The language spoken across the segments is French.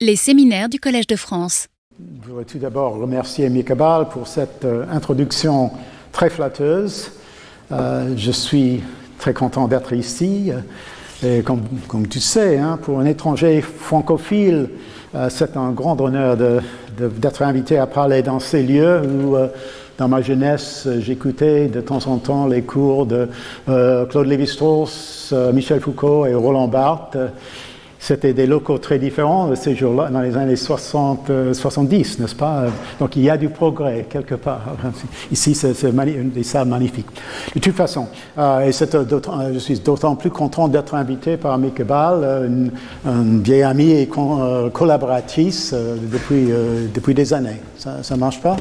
Les séminaires du Collège de France. Je voudrais tout d'abord remercier Mikabal pour cette euh, introduction très flatteuse. Euh, je suis très content d'être ici. Et comme, tu sais, hein, pour un étranger francophile, euh, c'est un grand honneur d'être invité à parler dans ces lieux où, dans ma jeunesse, j'écoutais de temps en temps les cours de Claude Lévi-Strauss, Michel Foucault et Roland Barthes. C'était des locaux très différents ces jours-là, dans les années 60, euh, 70, n'est-ce pas? Donc il y a du progrès quelque part. Ici, c'est des salles magnifiques. De toute façon, euh, et euh, euh, je suis d'autant plus content d'être invité par euh, une, une vieille amie et euh, collaboratrice euh, depuis, euh, depuis des années. Ça ne marche pas?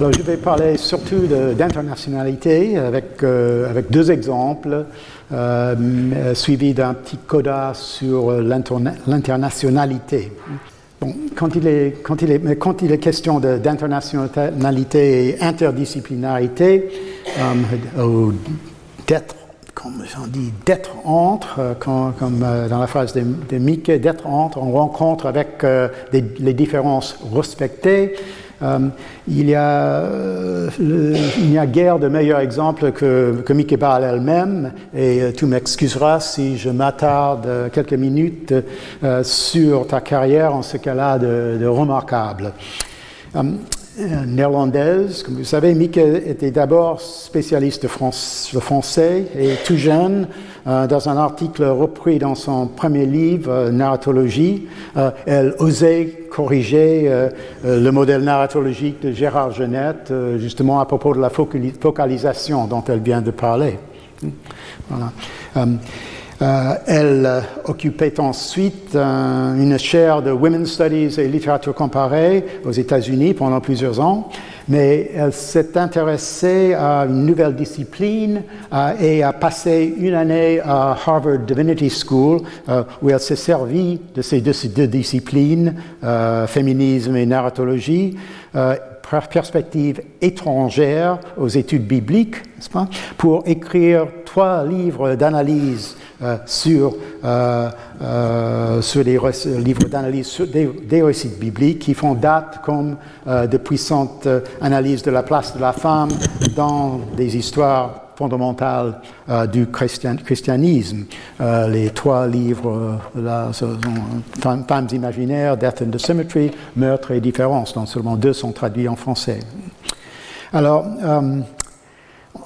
Je vais parler surtout d'internationalité avec, euh, avec deux exemples, euh, m- suivis d'un petit coda sur euh, l'interna- l'internationalité. Quand, il est, quand, il est, quand il est question d'internationalité et interdisciplinarité, euh, d'être, comme on dit, d'être entre, euh, comme euh, dans la phrase de, de Mickey, d'être entre, on rencontre avec euh, les différences respectées. Euh, il, y a, euh, il n'y a guère de meilleur exemple que, que Mickey Ball elle-même, et euh, tu m'excuseras si je m'attarde quelques minutes sur ta carrière en ce cas-là de remarquable. Néerlandaise, comme vous savez, Mieke était d'abord spécialiste France- français et tout jeune, euh, dans un article repris dans son premier livre, euh, Narratologie, euh, elle osait corriger euh, le modèle narratologique de Gérard Genette, justement à propos de la focali- focalisation dont elle vient de parler. Voilà. Euh, elle euh, occupait ensuite euh, une chaire de Women's Studies et littérature comparée aux États-Unis pendant plusieurs ans, mais elle s'est intéressée à une nouvelle discipline et a passé une année à Harvard Divinity School où elle s'est servie de ces deux, disciplines, féminisme et narratologie. per- perspective étrangère aux études bibliques, pas, pour écrire trois livres d'analyse euh, sur, euh, euh, sur rec- livres d'analyse des, récits bibliques qui font date comme euh, de puissantes analyses de la place de la femme dans des histoires fondamentales du christian- christianisme. Les trois livres Femmes imaginaires, Death and the Symmetry, Meurtre et différence, dont seulement deux sont traduits en français. Alors,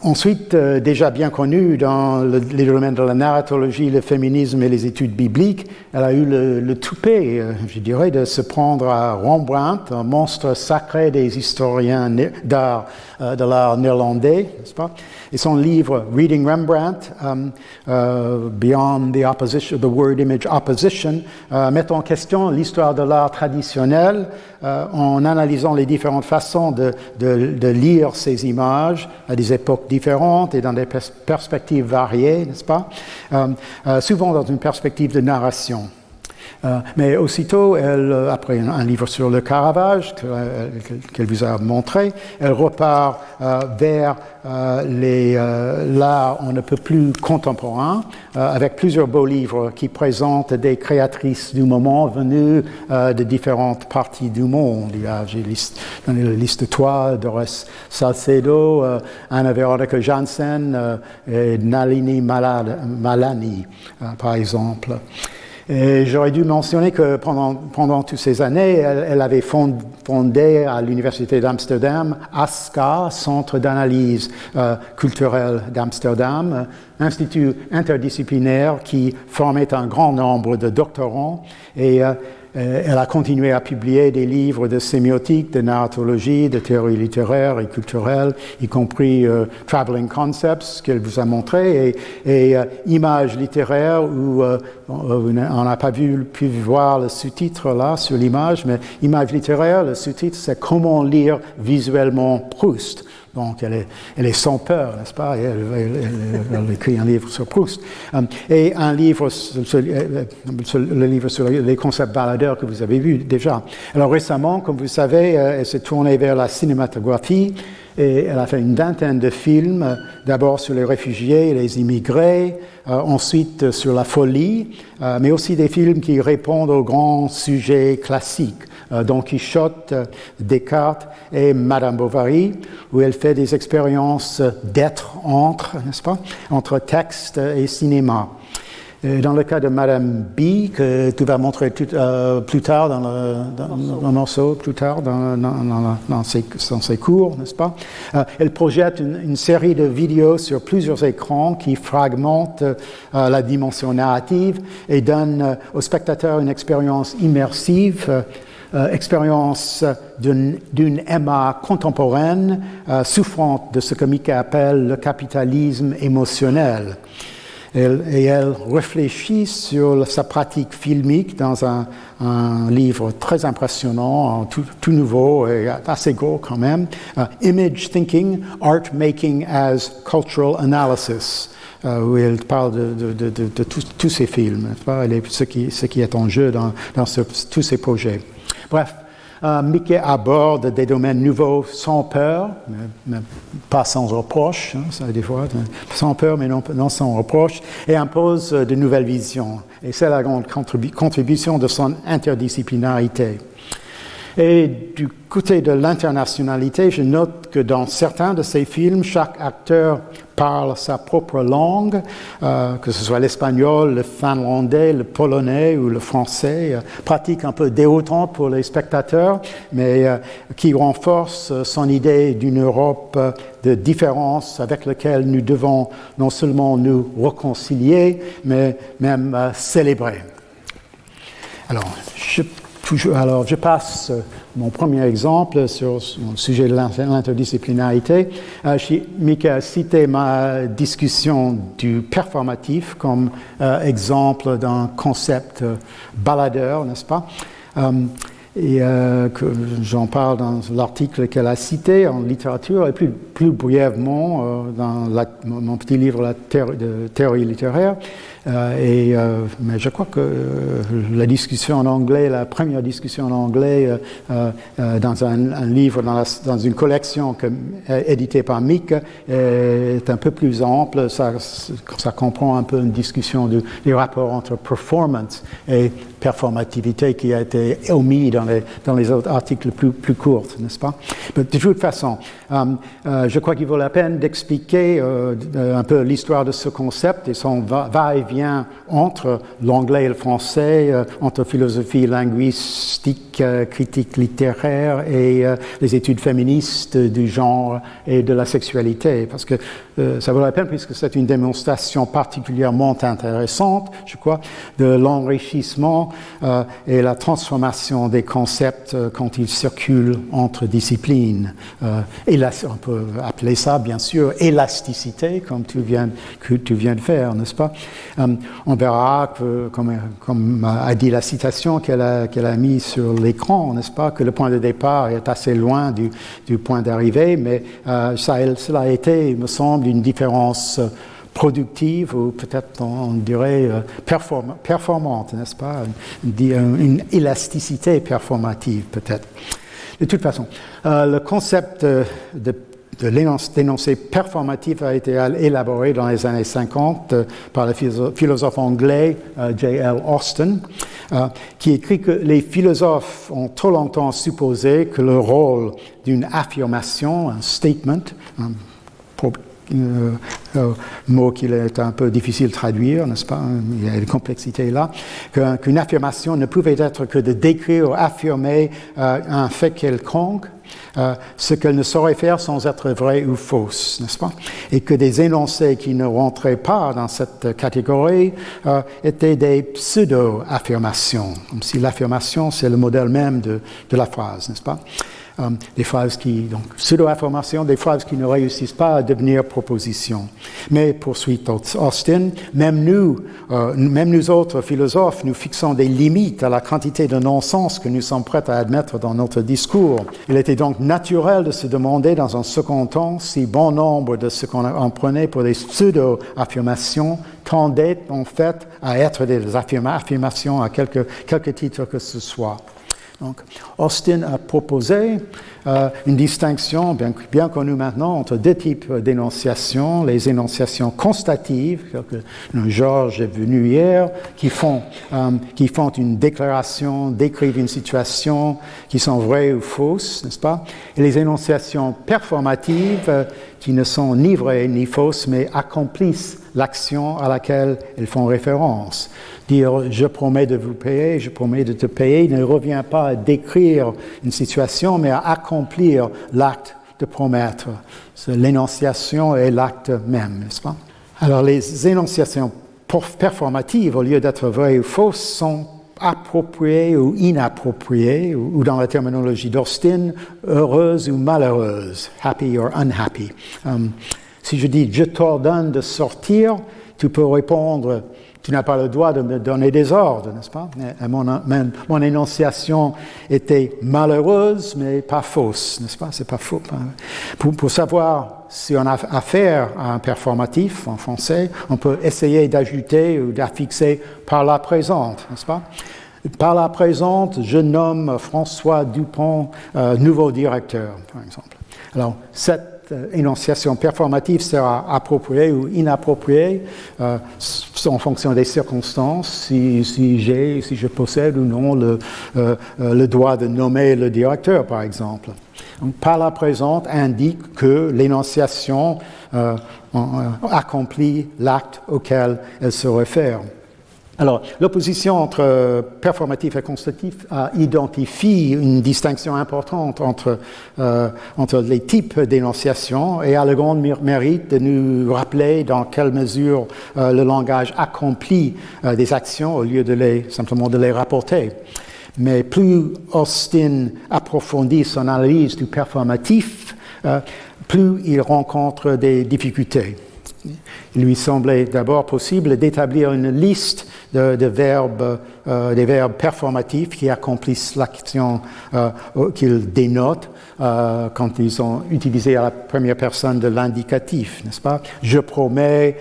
Ensuite, euh, déjà bien connue dans le- les domaines de la narratologie, le féminisme et les études bibliques, elle a eu le, le toupet, euh, je dirais, de se prendre à Rembrandt, un monstre sacré des historiens d'art, de l'art néerlandais, n'est-ce pas? Et son livre Reading Rembrandt, um, euh, Beyond the, opposition, the Word Image Opposition, euh, met en question l'histoire de l'art traditionnel euh, en analysant les différentes façons de, lire ces images à des époques différentes et dans des pers- perspectives variées, n'est-ce pas? Euh, euh, Souvent dans une perspective de narration. Euh, mais aussitôt, euh, après un, livre sur le Caravage euh, que- qu'elle vous a montré, elle repart vers euh, l'art on ne peut plus contemporain, avec plusieurs beaux livres qui présentent des créatrices du moment venues de différentes parties du monde. J'ai donné la liste de toi, Doris Salcedo, Anna Veronica Janssen et Nalini Malani, par exemple. Et j'aurais dû mentionner que pendant, pendant toutes ces années, elle, elle avait fond- fondé à l'Université d'Amsterdam ASCA, Centre d'analyse euh, culturelle d'Amsterdam, institut interdisciplinaire qui formait un grand nombre de doctorants. Et euh, elle a continué à publier des livres de sémiotique, de narratologie, de théorie littéraire et culturelle, y compris euh, Traveling Concepts, qu'elle vous a montré, et, euh, Images littéraires, où euh, on n'a pas pu voir le sous-titre là sur l'image, mais Images littéraires, le sous-titre, c'est Comment lire visuellement Proust. Donc, elle est, sans peur, n'est-ce pas? Elle, elle- écrit un livre sur Proust. Euh, et un livre, sur- euh, sur le livre sur les concepts baladeurs que vous avez vu déjà. Alors, récemment, comme vous savez, euh, elle s'est tournée vers la cinématographie. Et elle a fait une vingtaine de films, d'abord sur les réfugiés et les immigrés, ensuite sur la folie, mais aussi des films qui répondent aux grands sujets classiques. Don Quichotte, Descartes et Madame Bovary, où elle fait des expériences d'être entre, n'est-ce pas, entre texte et cinéma. Dans le cas de Madame B, que tu vas montrer euh, plus tard dans le, morceau, plus tard dans, dans, ses, cours, n'est-ce pas? Euh, Elle projette une, série de vidéos sur plusieurs écrans qui fragmentent euh, la dimension narrative et donnent au spectateur une expérience immersive expérience d'une Emma contemporaine souffrant de ce que Mika appelle le capitalisme émotionnel et elle réfléchit sur sa pratique filmique dans un, livre très impressionnant, tout, nouveau et assez gros quand même, uh, Image Thinking, Art Making as Cultural Analysis. Uh, où elle parle de, tous ces films, ce qui, ce qui est en jeu dans, tous ces projets. Bref, euh, Mickey aborde des domaines nouveaux sans peur, mais, pas sans reproche, hein, ça des fois, sans peur mais non, sans reproche, et impose de nouvelles visions. Et c'est la grande contribution de son interdisciplinarité. Et du côté de l'internationalité, je note que dans certains de ces films, chaque acteur parle sa propre langue, euh, que ce soit l'espagnol, le finlandais, le polonais ou le français, euh, pratique un peu déroutante pour les spectateurs, mais euh, qui renforce son idée d'une Europe de différence avec laquelle nous devons non seulement nous réconcilier, mais même célébrer. Alors, je alors, je passe euh, mon premier exemple sur le sujet de l'interdisciplinarité. Euh, Mika a cité ma discussion du performatif comme euh, exemple d'un concept baladeur, n'est-ce pas? Et j'en parle dans l'article qu'elle a cité en littérature, et plus, brièvement dans mon petit livre de théorie littéraire. Euh, euh, mais je crois que euh, la discussion en anglais, la première discussion en anglais dans un, livre, dans, une collection éditée par Mick, est un peu plus ample. Ça, comprend un peu une discussion du, du rapport entre performance et performativité qui a été omis dans les, autres articles plus, plus courts, n'est-ce pas? De toute façon, je crois qu'il vaut la peine d'expliquer un peu l'histoire de ce concept et son va-et-vient entre l'anglais et le français, euh, entre philosophie linguistique, euh, critique littéraire et euh, les études féministes du genre et de la sexualité. Parce que ça vaut la peine puisque c'est une démonstration particulièrement intéressante, je crois, de l'enrichissement et la transformation des concepts quand ils circulent entre disciplines. on peut appeler ça, bien sûr, élasticité, comme tu viens de faire, n'est-ce pas? On verra, comme, a dit la citation qu'elle a, qu'elle a mise sur l'écran, n'est-ce pas, que le point de départ est assez loin du, point d'arrivée, mais euh, ça, cela a été, il me semble, une différence productive ou peut-être on dirait euh, performante, n'est-ce pas une, élasticité performative peut-être. De toute façon, euh, le concept de l'énoncé performatif a été élaboré dans les années 50 euh, par le philosophe anglais euh, J.L. Austin, euh, qui écrit que les philosophes ont trop longtemps supposé que le rôle d'une affirmation, un statement, un mot qu'il est un peu difficile de traduire, n'est-ce pas Il y a une complexité là. Qu'une affirmation ne pouvait être que de décrire ou affirmer un fait quelconque, euh, ce qu'elle ne saurait faire sans être vraie ou fausse, n'est-ce pas? Et que des énoncés qui ne rentraient pas dans cette catégorie euh, étaient des pseudo-affirmations, comme si l'affirmation, c'est le modèle même de, de la phrase, n'est-ce pas? Euh, des phrases qui, donc, pseudo-informations, des phrases qui ne réussissent pas à devenir propositions. Mais, poursuit Austin, même nous, euh, même nous autres philosophes, nous fixons des limites à la quantité de non-sens que nous sommes prêts à admettre dans notre discours. Il était donc naturel de se demander dans un second temps si bon nombre de ce qu'on en prenait pour des pseudo-affirmations tendaient en fait à être des affirmations à quelque, quelque titre que ce soit. Donc, Austin a proposé euh, une distinction bien, connue maintenant entre deux types d'énonciations, les énonciations constatives, que Georges est venu hier, qui font, euh, qui font une déclaration, décrivent une situation, qui sont vraies ou fausses, n'est-ce pas? Et les énonciations performatives, euh, qui ne sont ni vraies ni fausses, mais accomplissent l'action à laquelle elles font référence. Dire je promets de vous payer, je promets de te payer ne revient pas à décrire une situation, mais à accomplir l'acte de promettre. L'énonciation est l'acte même, n'est-ce pas? Alors les énonciations performatives, au lieu d'être vraies ou fausses, sont appropriées ou inappropriées, ou dans la terminologie d'Austin, heureuses ou malheureuses, happy or unhappy. Um, si je dis je t'ordonne de sortir, tu peux répondre tu n'as pas le droit de me donner des ordres, n'est-ce pas? Mon, mon, énonciation était malheureuse, mais pas fausse, n'est-ce pas? C'est pas faux. Pour, pour, savoir si on a affaire à un performatif en français, on peut essayer d'ajouter ou d'affixer par la présente, n'est-ce pas? Par la présente, je nomme François Dupont euh, nouveau directeur, par exemple. Alors, cette euh, énonciation performative sera appropriée ou inappropriée euh, en fonction des circonstances, si, j'ai, si je possède ou non le, droit de nommer le directeur, par exemple. Par la présente indique que l'énonciation accomplit l'acte auquel elle se réfère. Alors, l'opposition entre performatif et constatif identifie une distinction importante entre, euh, entre les types d'énonciation et a le grand mérite de nous rappeler dans quelle mesure euh, le langage accomplit euh, des actions au lieu de les, simplement de les rapporter. Mais plus Austin approfondit son analyse du performatif, plus il rencontre des difficultés. Il lui semblait d'abord possible d'établir une liste euh, des verbes performatifs qui accomplissent l'action euh, qu'ils dénotent euh, quand ils sont utilisés à la première personne de l'indicatif, n'est-ce pas? Je promets,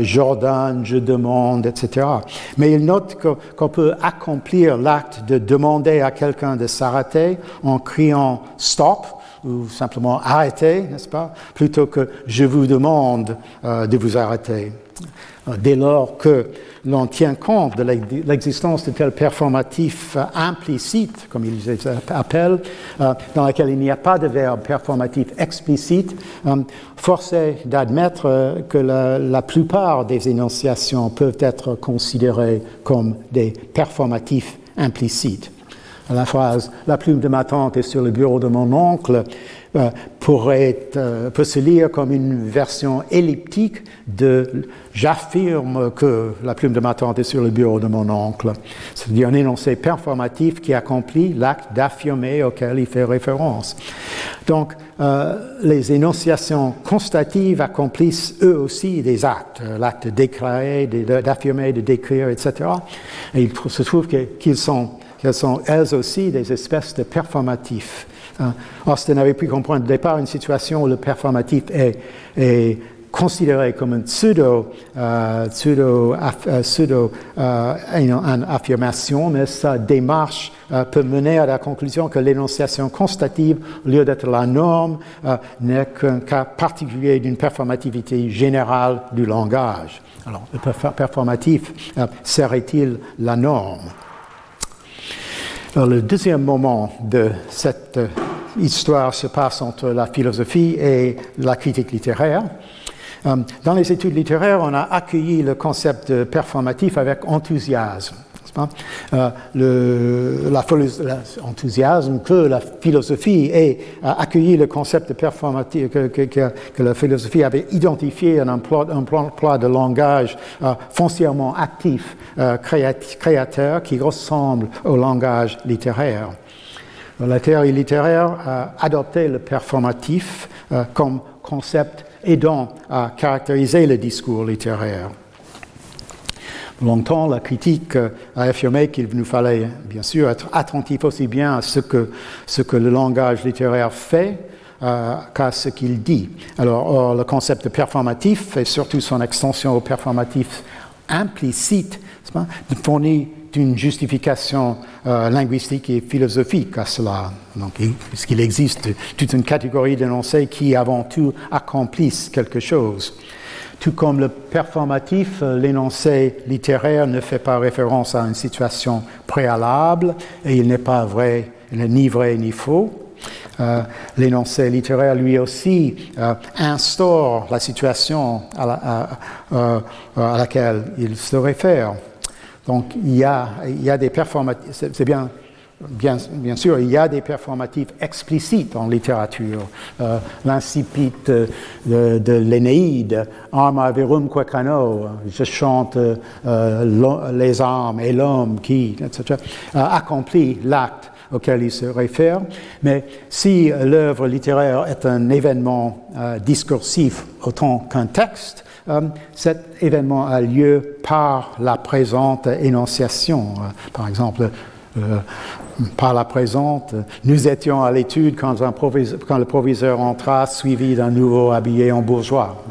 j'ordonne, je demande, etc. Mais il note qu'on peut accomplir l'acte de demander à quelqu'un de s'arrêter en criant stop ou simplement arrêter, n'est-ce pas, plutôt que je vous demande de vous arrêter. Dès lors que l'on tient compte de l'existence de tels performatifs euh, implicites, comme ils les appellent, euh, dans lesquels il n'y a pas de verbe performatif explicite, euh, force est d'admettre que la, plupart des énonciations peuvent être considérées comme des performatifs implicites. La phrase La plume de ma tante est sur le bureau de mon oncle euh, euh, peut se lire comme une version elliptique de J'affirme que la plume de ma tante est sur le bureau de mon oncle. C'est-à-dire un énoncé performatif qui accomplit l'acte d'affirmer auquel il fait référence. Donc, euh, les énonciations constatives accomplissent eux aussi des actes, l'acte de déclarer, d'affirmer, de décrire, etc. Et il se trouve qu'ils sont elles aussi des espèces de performatifs. Austin avait pu comprendre au départ une situation où le performatif est, considéré comme une pseudo, euh, euh, euh, mais sa démarche peut mener à la conclusion que l'énonciation constative, au lieu d'être la norme, n'est qu'un cas particulier d'une performativité générale du langage. Alors, le performatif serait-il la norme? Le deuxième moment de cette histoire se passe entre la philosophie et la critique littéraire. Euh, dans les études littéraires, on a accueilli le concept de performatif avec enthousiasme. Euh, l'enthousiasme que la philosophie ait accueilli le concept de performatif, que, la philosophie avait identifié un emploi, un de langage euh, foncièrement actif, euh, créateur, qui ressemble au langage littéraire. La théorie littéraire a adopté le performatif comme concept aidant à caractériser le discours littéraire. Longtemps, la critique a affirmé qu'il nous fallait, bien sûr, être attentif aussi bien à ce que, ce que le langage littéraire fait euh, qu'à ce qu'il dit. Alors, le concept de performatif, et surtout son extension au performatif implicite, fournit une justification euh, linguistique et philosophique à cela. Donc, puisqu'il existe toute une catégorie d'énoncés qui, avant tout, accomplissent quelque chose. Tout comme le performatif, euh, l'énoncé littéraire ne fait pas référence à une situation préalable et il n'est pas vrai, ni vrai ni faux. Euh, l'énoncé littéraire, lui aussi, euh, instaure la situation à, laquelle il se réfère. Donc, il y a, il y a des performatifs, c'est bien, bien, sûr, il y a des performatifs explicites en littérature. L'incipit de, de l'Énéide, Arma verum quecano, je chante les armes et l'homme qui, etc., accomplit l'acte auquel il se réfère. Mais si l'œuvre littéraire est un événement euh, discursif autant qu'un texte, euh, cet événement a lieu par la présente énonciation. Euh, par exemple, par la présente, nous étions à l'étude quand, le proviseur entra, suivi d'un nouveau habillé en bourgeois.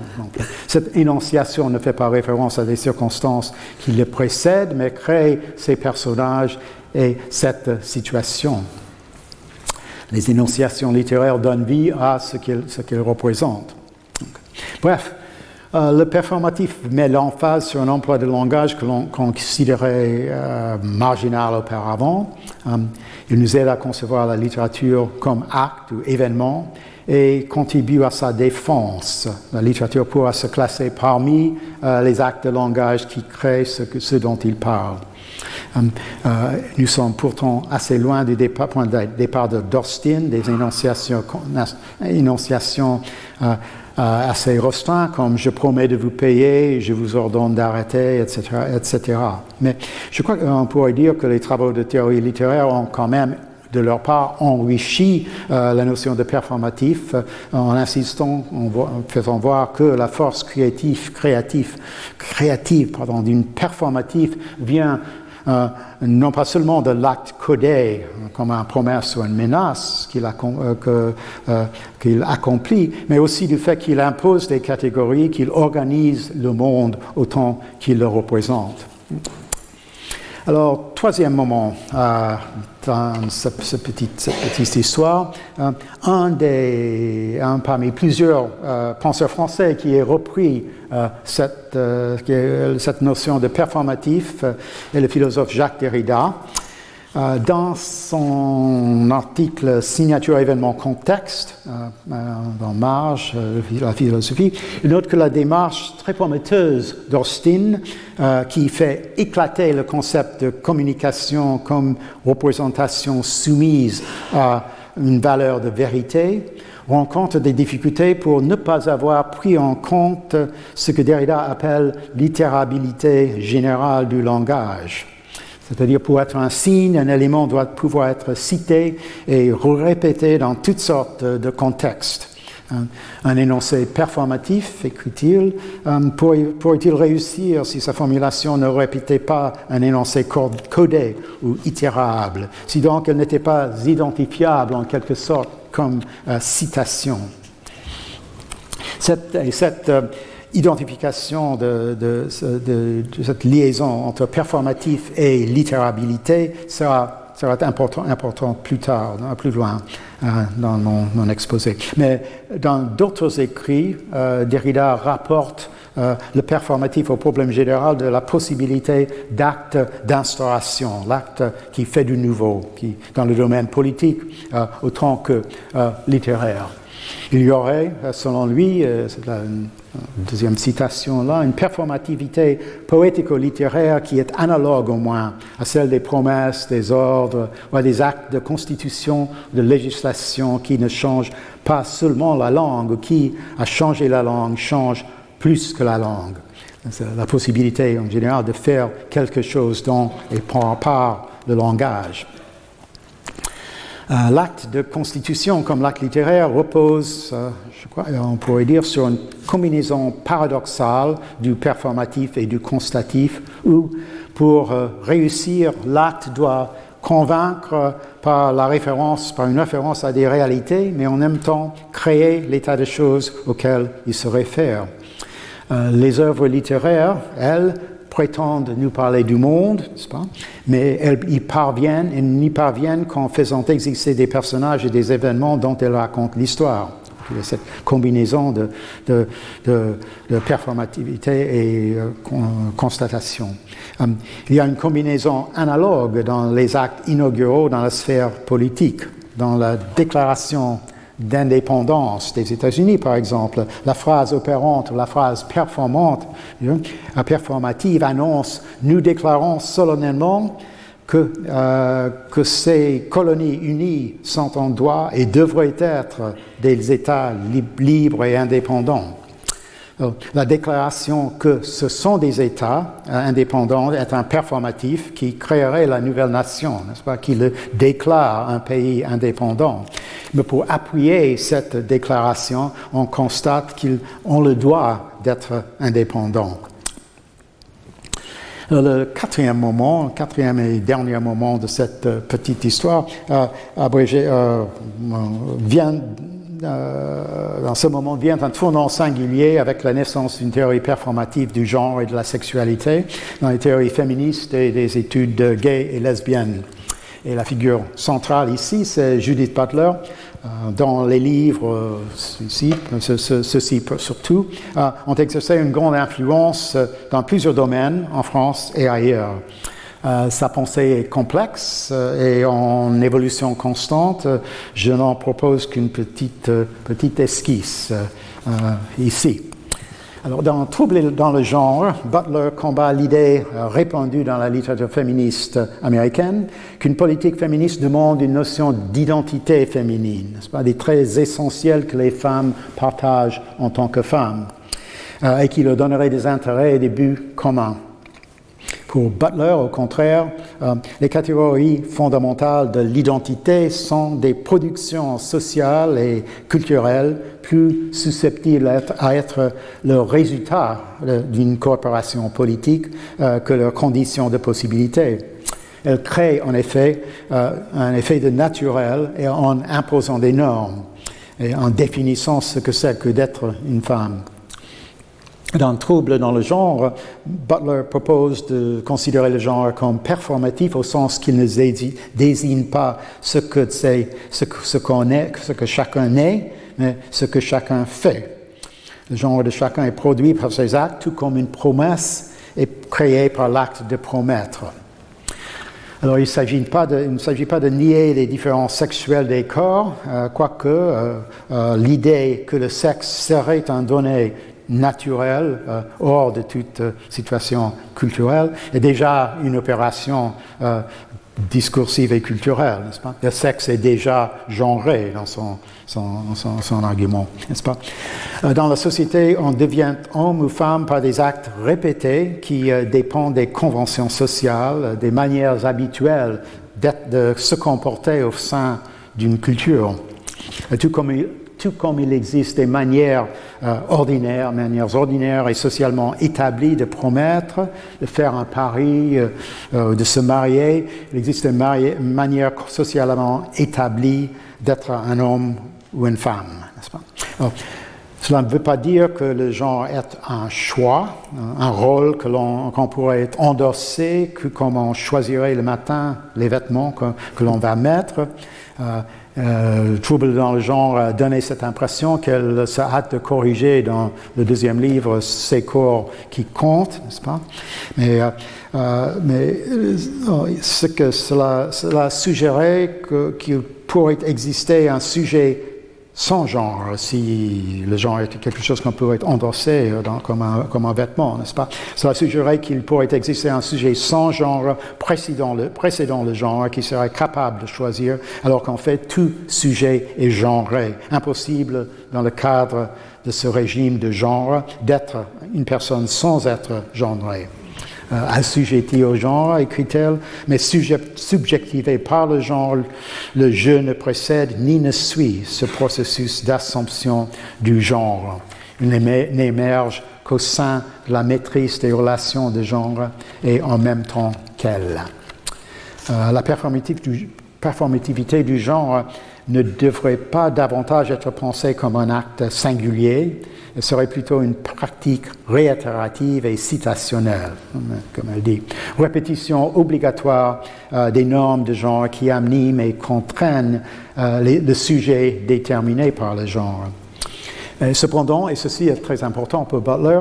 cette énonciation ne fait pas référence à des circonstances qui le précèdent, mais crée ces personnages et cette situation. Les énonciations littéraires donnent vie à ce qu'elles représentent. Bref, euh, le performatif met l'emphase sur un emploi de langage que l'on considérait euh, marginal auparavant. Euh, il nous aide à concevoir la littérature comme acte ou événement et contribue à sa défense. La littérature pourra se classer parmi les actes de langage qui créent ce, dont il parle. Nous sommes pourtant assez loin du départ, point de départ de Dostin, des énonciations euh, assez restreintes, comme je promets de vous payer, je vous ordonne d'arrêter, etc., etc. Mais je crois qu'on pourrait dire que les travaux de théorie littéraire ont quand même de leur part enrichi la notion de performatif en insistant, en, faisant voir que la force créative, créative, créative pardon, d'une performative vient euh, non pas seulement de l'acte codé comme une promesse ou une menace qu'il euh, euh, accomplit, mais aussi du fait qu'il impose des catégories, qu'il organise le monde autant qu'il le représente. Alors, troisième moment euh, dans cette, petite, histoire, euh, un, des, un parmi plusieurs euh, penseurs français qui a repris cette, cette, notion de performatif est le philosophe Jacques Derrida. Euh, dans son article Signature événement contexte, euh, euh, dans Marge, la philosophie, il note que la démarche très prometteuse d'Austin, qui fait éclater le concept de communication comme représentation soumise à une valeur de vérité, rencontre des difficultés pour ne pas avoir pris en compte ce que Derrida appelle littérabilité générale du langage. C'est-à-dire pour être un signe, un élément doit pouvoir être cité et répété dans toutes sortes de contextes. Un, énoncé performatif, écrit-il, euh, pourrait-il réussir si sa formulation ne répétait pas un énoncé codé ou itérable, si donc elle n'était pas identifiable en quelque sorte comme euh, citation? Cette euh, identification de, cette liaison entre performatif et littérabilité sera, sera important, plus tard, plus loin euh, dans mon, exposé. Mais dans d'autres écrits, euh, Derrida rapporte euh, le performatif au problème général de la possibilité d'actes d'instauration, l'acte qui fait du nouveau, qui, dans le domaine politique autant que littéraire. Il y aurait, selon lui, c'est la deuxième citation là, une performativité poético-littéraire qui est analogue au moins à celle des promesses, des ordres ou des actes de constitution, de législation qui ne changent pas seulement la langue, qui, à changer la langue, change plus que la langue. La possibilité en général de faire quelque chose dont et prend part le langage. Euh, l'acte de constitution, comme l'acte littéraire, repose, euh, on pourrait dire, sur une combinaison paradoxale du performatif et du constatif, où pour euh, réussir, l'acte doit convaincre par la référence, par une référence à des réalités, mais en même temps créer l'état de choses auquel il se réfère. les œuvres littéraires, elles, prétendent nous parler du monde, n'est-ce pas? Mais elles y parviennent, et n'y parviennent qu'en faisant exister des personnages et des événements dont elles racontent l'histoire. Cette combinaison de, de, de, performativité et euh, constatation. Euh, il y a une combinaison analogue dans les actes inauguraux dans la sphère politique, dans la déclaration d'indépendance des États-Unis, par exemple. La phrase opérante, la phrase performante, performative annonce Nous déclarons solennellement que, euh, que ces colonies unies sont en droit et devraient être des États libres et indépendants. La déclaration que ce sont des États euh, indépendants est un performatif qui créerait la nouvelle nation, n'est-ce pas, qui le déclare un pays indépendant. Mais pour appuyer cette déclaration, on constate qu'on le doit d'être indépendant. Le quatrième moment, quatrième et dernier moment de cette euh, petite histoire, euh, abrégé, euh, vient, dans ce moment vient un tournant singulier avec la naissance d'une théorie performative du genre et de la sexualité dans les théories féministes et des études gays et lesbiennes. Et la figure centrale ici, c'est Judith Butler, euh, dans les livres, euh, ceci, ceci surtout, euh, ont exercé une grande influence dans plusieurs domaines en France et ailleurs. sa pensée est complexe et en évolution constante. Je n'en propose qu'une petite, petite esquisse ici. Alors, dans Trouble dans le genre, Butler combat l'idée euh, répandue dans la littérature féministe américaine qu'une politique féministe demande une notion d'identité féminine, ce pas des traits essentiels que les femmes partagent en tant que femmes, euh, et qui leur donneraient des intérêts et des buts communs. Pour Butler, au contraire, euh, les catégories fondamentales de l'identité sont des productions sociales et culturelles plus susceptibles à être le résultat d'une coopération politique euh, que leurs conditions de possibilité. Elles créent en effet euh, un effet de naturel et en imposant des normes et en définissant ce que c'est que d'être une femme. Dans Trouble dans le genre, Butler propose de considérer le genre comme performatif au sens qu'il ne désigne pas ce que, ce qu'on est, ce que chacun est, mais ce que chacun fait. Le genre de chacun est produit par ses actes, tout comme une promesse est créée par l'acte de promettre. Alors, il ne s'agit pas, de, nier les différences sexuelles des corps, euh, quoique euh, euh, l'idée que le sexe serait un donné naturel, euh, hors de toute euh, situation culturelle, est déjà une opération euh, discursive et culturelle, n'est-ce pas? Le sexe est déjà genré dans son, son, son, argument, n'est-ce pas? Dans la société, on devient homme ou femme par des actes répétés qui dépendent des conventions sociales, des manières habituelles de se comporter au sein d'une culture. Tout comme tout comme il existe des manières euh, ordinaires, manières ordinaires et socialement établies de promettre, de faire un pari, euh, euh, de se marier, il existe des manières socialement établies d'être un homme ou une femme, cela ne veut pas dire que le genre est un choix, un rôle que l'on pourrait endosser, que comme on choisirait le matin les vêtements que l'on va mettre. Euh, Trouble dans le genre a donné cette impression qu'elle se hâte de corriger dans le deuxième livre ces corps qui comptent, n'est-ce pas? Mais, euh, euh euh, ce que cela, cela suggérait qu'il pourrait exister un sujet sans genre, si le genre était quelque chose qu'on pourrait endosser euh, comme, un, comme, un, vêtement, n'est-ce pas? Cela suggérerait qu'il pourrait exister un sujet sans genre précédant le genre qui serait capable de choisir, alors qu'en fait tout sujet est genré. Impossible dans le cadre de ce régime de genre d'être une personne sans être genrée. Euh, assujetti au genre, écrit-elle, mais subjectivé par le genre, le jeu ne précède ni ne suit ce processus d'assomption du genre. Il n'émerge qu'au sein de la maîtrise des relations de genre et en même temps qu'elle. Euh, la performative du, performativité du genre ne devrait pas davantage être pensée comme un acte singulier, elle serait plutôt une pratique réitérative et citationnelle, comme elle dit. Répétition obligatoire euh, des normes de genre qui animent et contraignent euh, le sujet déterminé par le genre. Cependant, et ceci est très important pour Butler,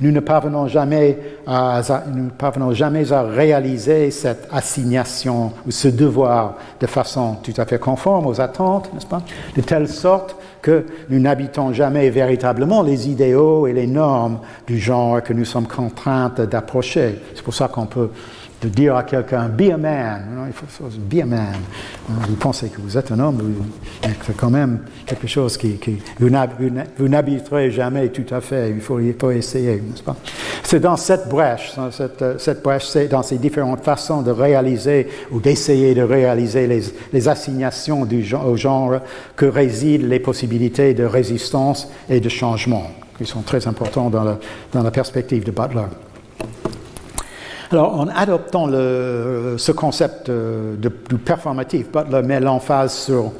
nous ne parvenons jamais à, nous parvenons jamais à réaliser cette assignation ou ce devoir de façon tout à fait conforme aux attentes, n'est-ce pas, de telle sorte que nous n'habitons jamais véritablement les idéaux et les normes du genre que nous sommes contraintes d'approcher. C'est pour ça qu'on peut de dire à quelqu'un be a man, il faut be a man. Vous pensez que vous êtes un homme, c'est quand même quelque chose qui, vous n'habiterez jamais tout à fait. Il faut, il essayer, n'est-ce pas? C'est dans cette brèche, dans ces différentes façons de réaliser ou d'essayer de réaliser les, assignations du au genre que résident les possibilités de résistance et de changement, qui sont très la, dans la perspective de Butler. Alors, en adoptant ce concept euh, du performatif, Butler met l'emphase sur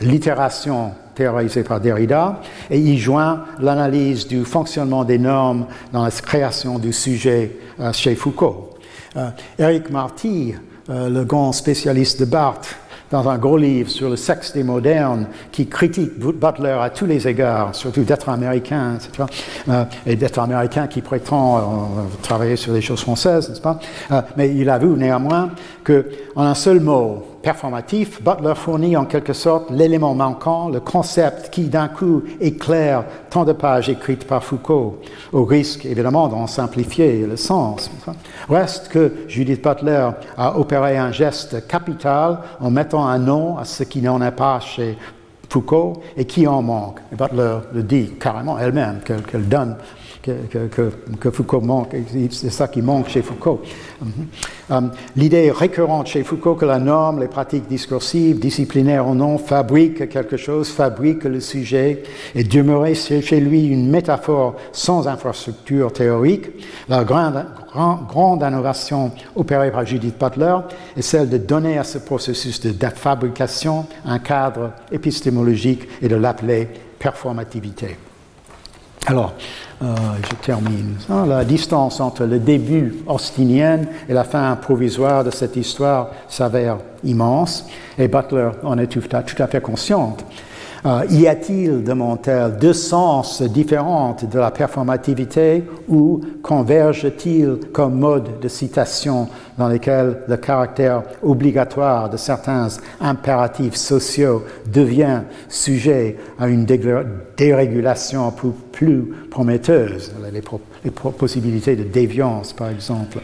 l'itération théorisée par Derrida et y joint l'analyse du fonctionnement des normes dans la création du sujet euh, chez Foucault. Euh, Eric Marty, le grand spécialiste de Barthes, dans un gros livre sur le sexe des modernes qui critique Butler à tous les égards, surtout d'être américain, etc., euh, et d'être américain qui prétend euh, travailler sur les choses françaises, n'est-ce pas? Euh, Mais il avoue néanmoins qu'en un seul mot, performatif, Butler fournit en quelque sorte l'élément manquant, le concept qui d'un coup éclaire tant de pages écrites par Foucault, au risque évidemment d'en simplifier le sens. Reste que Judith Butler a opéré un geste capital en mettant un nom à ce qui n'en est pas chez Foucault et qui en manque. Butler le dit carrément elle-même, qu'elle donne que, Foucault manque, c'est ça qui manque chez Foucault. Mhm. Um, l'idée récurrente chez Foucault que la norme, les pratiques discursives, disciplinaires ou non, fabriquent quelque chose, fabriquent le sujet, et demeurer chez lui une métaphore sans infrastructure théorique. La grande, grande innovation opérée par Judith Butler est celle de donner à ce processus de fabrication un cadre épistémologique et de l'appeler performativité. Alors, je termine. La distance entre le début austinien et la fin provisoire de cette histoire s'avère immense, et Butler en est tout à fait consciente. Euh, y a-t-il, demande-t-elle, deux sens différents de la performativité ou converge-t-il comme mode de citation dans lequel le caractère obligatoire de certains impératifs sociaux devient sujet à une dérégulation plus, plus prometteuse, les, les possibilités de déviance par exemple.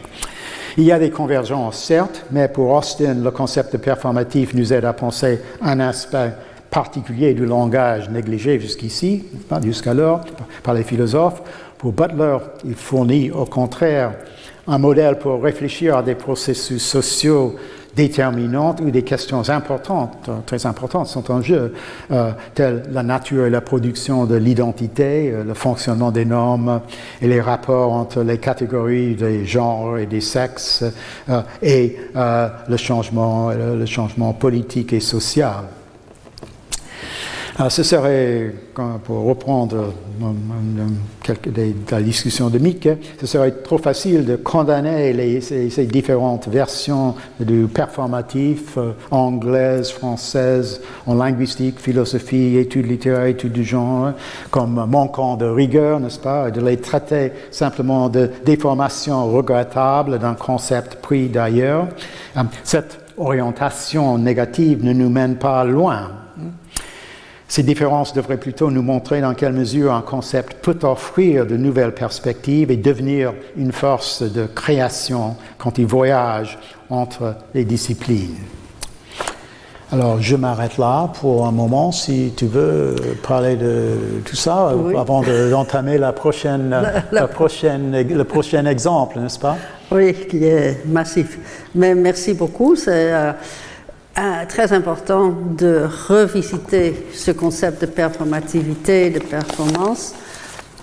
Il y a des convergences, certes, mais pour Austin, le concept de performatif nous aide à penser un aspect particulier du langage négligé jusqu'ici, jusqu'alors, par les philosophes. Pour Butler, il fournit au contraire un modèle pour réfléchir à des processus sociaux déterminants ou des questions importantes, très importantes sont en jeu, euh, telles la nature et la production de l'identité, euh, le fonctionnement des normes et les rapports entre les catégories des genres et des sexes euh, et le, changement, le changement politique et social. Ah, ce serait, pour reprendre la discussion de Mick, ce serait trop facile de condamner ces, différentes versions du performatif, euh, anglaise, française, en linguistique, philosophie, études littéraires, études du genre, comme manquant de rigueur, n'est-ce pas, et de les traiter simplement de déformation regrettable d'un concept pris d'ailleurs. Euh, cette orientation négative ne nous mène pas loin. Ces différences devraient plutôt nous montrer dans quelle mesure un concept peut offrir de nouvelles perspectives et devenir une force de création quand il voyage entre les disciplines. Alors, je m'arrête là pour un moment, si tu veux parler de tout ça, avant d'entamer la prochaine, la, prochaine, le prochain exemple, n'est-ce pas? Oui, qui est massif. Mais merci beaucoup. C'est euh, euh, très important de revisiter ce concept de performativité, de performance,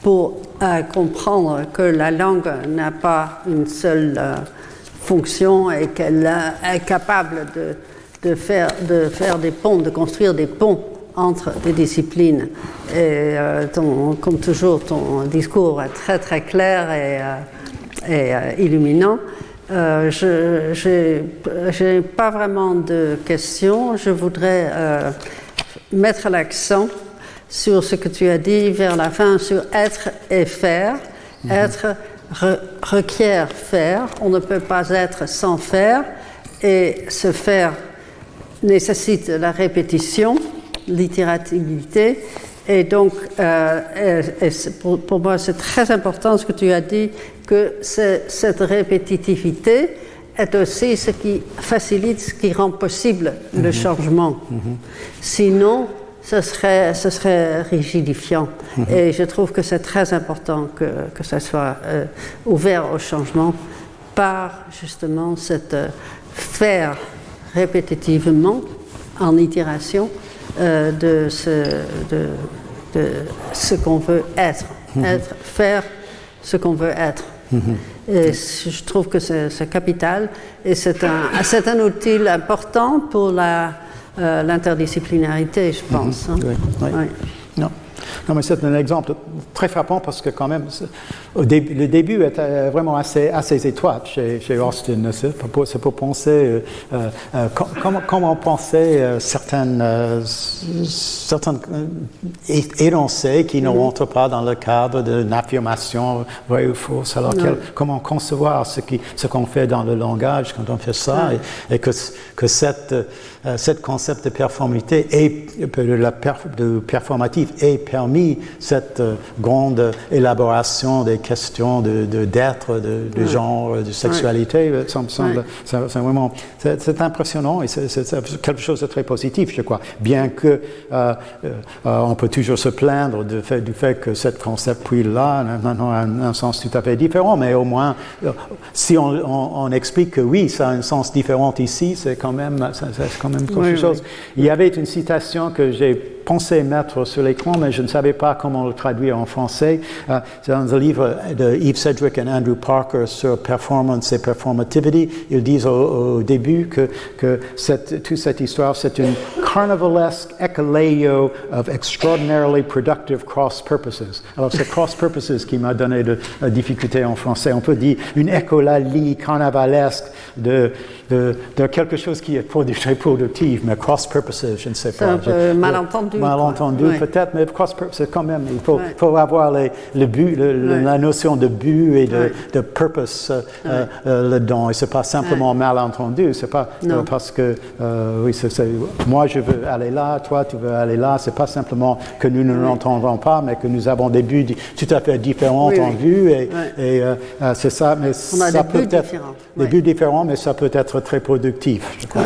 pour euh, comprendre que la langue n'a pas une seule euh, fonction et qu'elle est capable de, faire, de faire des ponts, de construire des ponts entre des disciplines. Et euh, ton, comme toujours, ton discours est très très clair et, euh, euh, illuminant. Euh, je n'ai pas vraiment de questions. Je voudrais euh, mettre l'accent sur ce que tu as dit vers la fin, sur être et faire. Mhm. Être re requiert faire. On ne peut pas être sans faire. Et se faire nécessite la répétition, l'itérativité. Et donc, euh, et, et pour, pour, moi, c'est très important ce que tu as dit, que cette répétitivité est aussi ce qui facilite, ce qui rend possible le changement. Mm -hmm. Sinon, ce serait, ce serait rigidifiant. -hmm. Et je trouve que c'est très important que, que ça soit euh, ouvert au changement par justement cette euh, faire répétitivement en itération euh, de ce, de, de ce qu'on veut être, être, faire ce qu'on veut être. Et je trouve que c'est capital et c'est un, un outil important pour l'interdisciplinarité, je pense. Hein. Oui, oui. Oui. Non. Non, mais c'est un exemple très frappant parce que quand même, au le début était vraiment assez, assez étroit chez, chez Austin. C'est pour, pour, penser euh, euh, comment, comment penser euh, certaines, euh, certaines énoncés qui ne mm -hmm. rentrent pas dans le cadre d'une affirmation vraie ou fausse. Alors, quel, comment concevoir ce qu'on ce fait dans le langage quand on fait ça Ah. et, et, que, que cette, euh, cette concept de performité et de, la de performatif est permis cette euh, grande élaboration des questions d'être, de, de, de, genre, de sexualité. Ouais. Ça me semble, ouais. c'est vraiment, c'est impressionnant et c'est quelque chose de très positif, je crois. Bien que euh, euh, on peut toujours se plaindre du fait, du fait que cette concept puis là maintenant a un, un, sens tout à fait différent, mais au moins, si on, on, on, explique que oui, ça a un sens différent ici, c'est quand même, c'est quand même quelque oui, chose. Oui. Il y avait une citation que j'ai pensé mettre sur l'écran, mais je ne savais pas comment le traduire en français. Uh, c'est dans un livre de Yves Sedgwick et Andrew Parker sur performance et performativity. Ils disent au, au début que, que cette, toute cette histoire, c'est une carnivalesque echoleo of extraordinarily productive cross purposes. Alors, c'est cross purposes qui m'a donné de la difficulté en français. On peut dire une écolalie carnavalesque de, de, de, quelque chose qui est très productif, mais cross purposes, je ne sais pas. C'est un peu malentendu. Malentendu ouais. peut-être, mais purposes quand même. Il faut, ouais. faut avoir les, le but, le, ouais. la notion de but et de, de purpose euh, euh, là-dedans. Et c'est pas simplement malentendu. C'est pas euh, parce que euh, oui, c est, c est, moi je veux aller là, toi tu veux aller là. C'est pas simplement que nous ne l'entendons pas, mais que nous avons des buts tout à fait différents en vue. Et, et euh, c'est ça. Mais On a ça des peut buts être différents. des buts différents, mais ça peut être très productif. Je crois.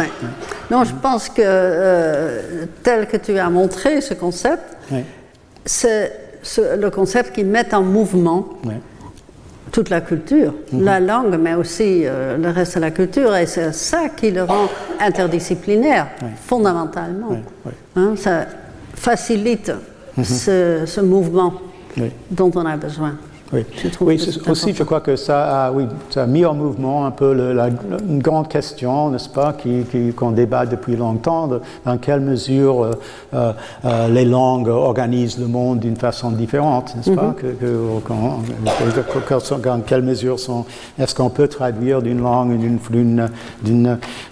Non, je pense que euh, tel que tu as montré ce concept, oui. c'est le concept qui met en mouvement oui. toute la culture, mm -hmm. la langue, mais aussi euh, le reste de la culture. Et c'est ça qui le rend interdisciplinaire, oui. fondamentalement. Hein, ça facilite mm -hmm. ce, ce, mouvement dont on a besoin. Oui, oui aussi je crois que ça a, oui, ça a mis en mouvement un peu le, la, une grande question, n'est-ce pas, qu'on débat depuis longtemps, de, dans quelle mesure euh, euh, les langues organisent le monde d'une façon différente, n'est-ce mm -hmm. pas, que, que, que, dans quelle mesure est-ce qu'on peut traduire d'une langue,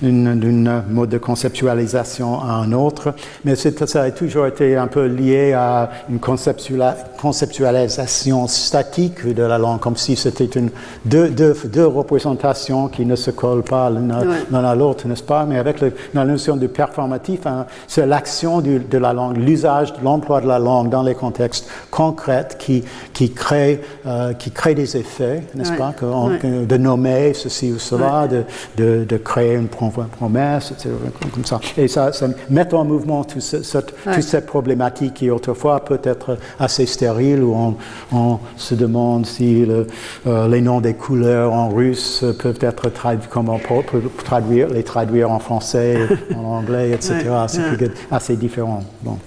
d'une mode de conceptualisation à un autre, mais ça a toujours été un peu lié à une conceptualisation statique de la langue, comme si c'était une deux, deux, deux, représentations qui ne se collent pas l'une ouais. à l'autre, n'est-ce pas? Mais avec le, la notion de performatif, hein, c'est l'action de la langue, l'usage, l'emploi de la langue dans les contextes concrets qui, qui, crée, euh, qui crée des effets, n'est-ce ouais. pas? Que on, ouais. De nommer ceci ou cela, de, de, de, créer une promesse, etc., comme ça. Et ça, ça met en mouvement toute cette, toute cette problématique qui autrefois peut être assez stérile, où on, on se demande si le, euh, les noms des couleurs en russe peuvent être traduits, comment on peut traduire, les traduire en français, en anglais, etc. C'est assez différent. Bon.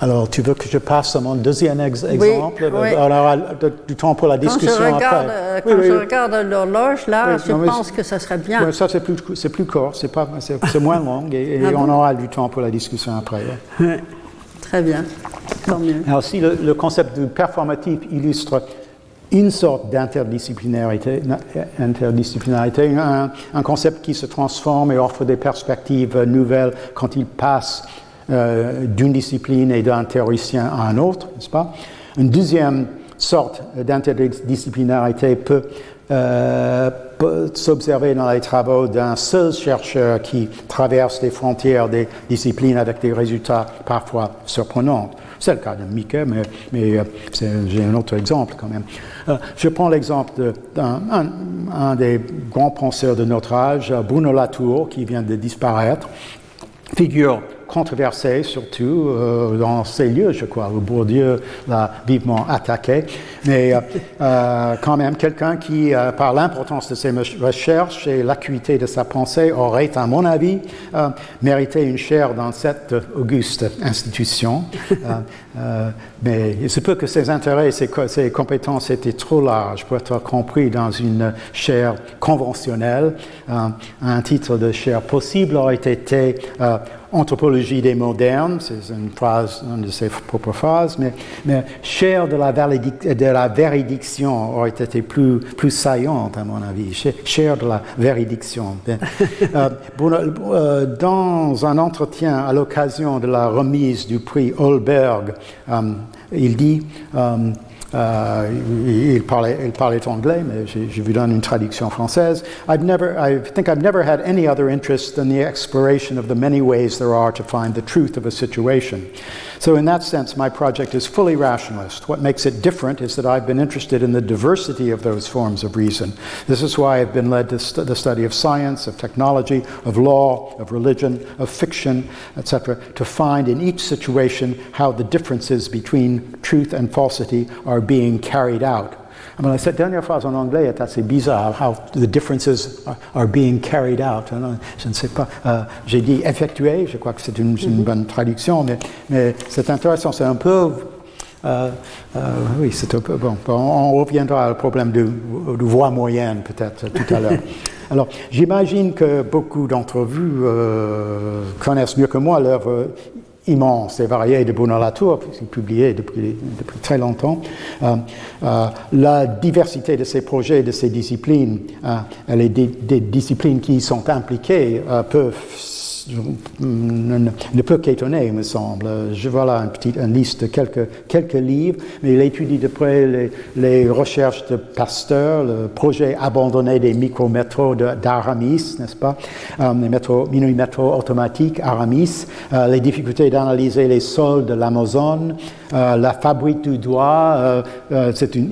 Alors, tu veux que je passe à mon deuxième ex- exemple? oui. On aura de- du temps pour la Quand je discussion regarde, après. euh, quand oui, je regarde l'horloge, là, je non, pense que ça serait bien. Ça, c'est plus, c'est plus court, c'est, pas, c'est, c'est moins long et, et Ah on bon aura du temps pour la discussion après. Très bien. Tant mieux. Alors, si le, concept de performatif illustre une sorte d'interdisciplinarité, na- interdisciplinarité un, concept qui se transforme et offre des perspectives nouvelles quand il passe euh, d'une discipline et d'un théoricien à un autre, n'est-ce pas? Une deuxième sorte d'interdisciplinarité euh, peut s'observer dans les travaux d'un seul chercheur qui traverse les frontières des disciplines avec des résultats parfois surprenants. C'est le cas de Mieke, mais, euh, j'ai un autre exemple quand même. Euh, je prends l'exemple d'un un, un des grands penseurs de notre âge, euh, Bruno Latour, qui vient de disparaître, figure controversée surtout euh, dans ces lieux, je crois, où Bourdieu l'a vivement attaqué, mais euh, euh, quand même quelqu'un qui, par l'importance de ses recherches et l'acuité de sa pensée, aurait, à mon avis, mérité une chaire dans cette auguste institution. Mais il se peut que ses intérêts et ses, co- ses compétences étaient trop larges pour être compris dans une chaire conventionnelle. Un titre de chaire possible aurait été Anthropologie des modernes, c'est une phrase, une de ses propres phrases, mais, mais chaire de la, de la véridiction aurait été plus, plus saillante, à mon avis. Cha- Chaire de la véridiction. Euh, bon, euh, dans un entretien à l'occasion de la remise du prix Holberg, euh, il dit. euh, euh, il, parlait, il parlait anglais, mais je, je vous donne une traduction française. I've never, I think I've never had any other interest than the exploration of the many ways there are to find the truth of a situation. So, in that sense, my project is fully rationalist. What makes it different is that I've been interested in the diversity of those forms of reason. This is why I've been led to st- the study of science, of technology, of law, of religion, of fiction, etc., to find in each situation how the differences between truth and falsity are being carried out. Alors, cette dernière phrase en anglais est assez bizarre. How the differences are, are being carried out. Alors, Je ne sais pas. euh, J'ai dit effectué. Je crois que c'est une, une bonne traduction, mais, mais c'est intéressant. C'est un peu. euh, euh, oui, c'est un peu bon. On reviendra au problème de, de voix moyenne peut-être tout à l'heure. Alors, j'imagine que beaucoup d'entre vous euh, connaissent mieux que moi l'œuvre immense et variée de puisqu'il publié depuis, depuis très longtemps. Euh, euh, la diversité de ses projets, de ses disciplines, euh, les des disciplines qui y sont impliquées peuvent ne, peut qu'étonner, il me semble. Je vois là une petite une liste de quelques, quelques livres, mais il étudie de près les, recherches de Pasteur, le projet abandonné des micro-métros d'Aramis, n'est-ce pas? Euh, Les métros, mini-métros automatiques Aramis, euh, les difficultés d'analyser les sols de l'Amazone, euh, la fabrique du doigt, c'est une,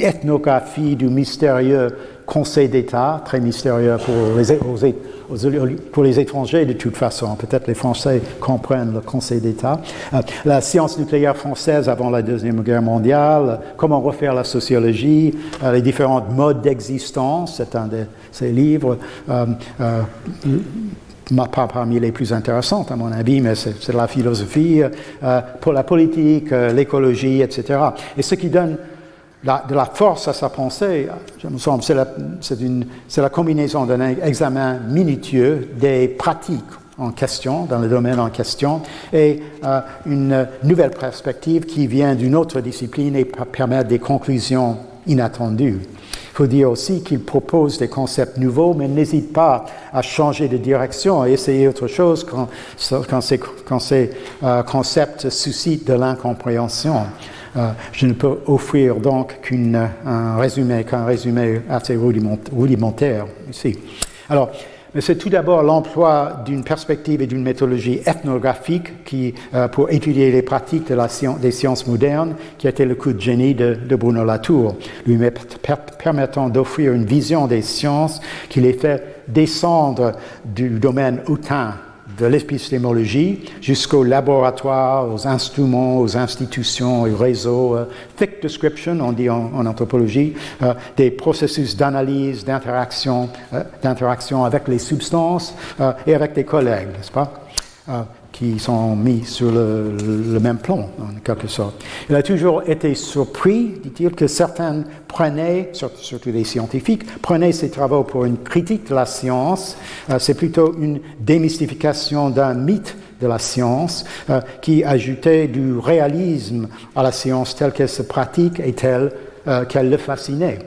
ethnographie du mystérieux Conseil d'État, très mystérieux pour les, aux- pour les étrangers de toute façon. Peut-être les Français comprennent le Conseil d'État. Euh, la science nucléaire française avant la Deuxième Guerre mondiale, comment refaire la sociologie, euh, les différents modes d'existence, c'est un de ces livres. euh, pas parmi les plus intéressantes à mon avis, mais c'est la philosophie, pour la politique, l'écologie, etc. Et ce qui donne de la force à sa pensée, je me semble, c'est la, combinaison d'un examen minutieux des pratiques en question, dans le domaine en question, et euh, une nouvelle perspective qui vient d'une autre discipline et per- permet des conclusions inattendues. Il faut dire aussi qu'il propose des concepts nouveaux, mais n'hésite pas à changer de direction et essayer autre chose quand, quand ces, quand ces, euh, concepts suscitent de l'incompréhension. Euh, je ne peux offrir donc qu'un résumé, qu'un résumé assez rudiment- rudimentaire ici. Alors, c'est tout d'abord l'emploi d'une perspective et d'une méthodologie ethnographique qui, euh, pour étudier les pratiques des sciences modernes, qui a été le coup de génie de, Bruno Latour, lui met- per- permettant d'offrir une vision des sciences qui les fait descendre du domaine hautain de l'épistémologie jusqu'au laboratoire, aux instruments, aux institutions, aux réseaux. euh, thick description, on dit en, anthropologie, euh, des processus d'analyse, d'interaction, euh, d'interaction avec les substances et avec des collègues, n'est-ce pas? Qui sont mis sur le, même plan, en quelque sorte. Il a toujours été surpris, dit-il, que certains prenaient, surtout les scientifiques, prenaient ces travaux pour une critique de la science. Euh, c'est plutôt une démystification d'un mythe de la science euh, qui ajoutait du réalisme à la science telle qu'elle se pratique et telle euh, qu'elle le fascinait.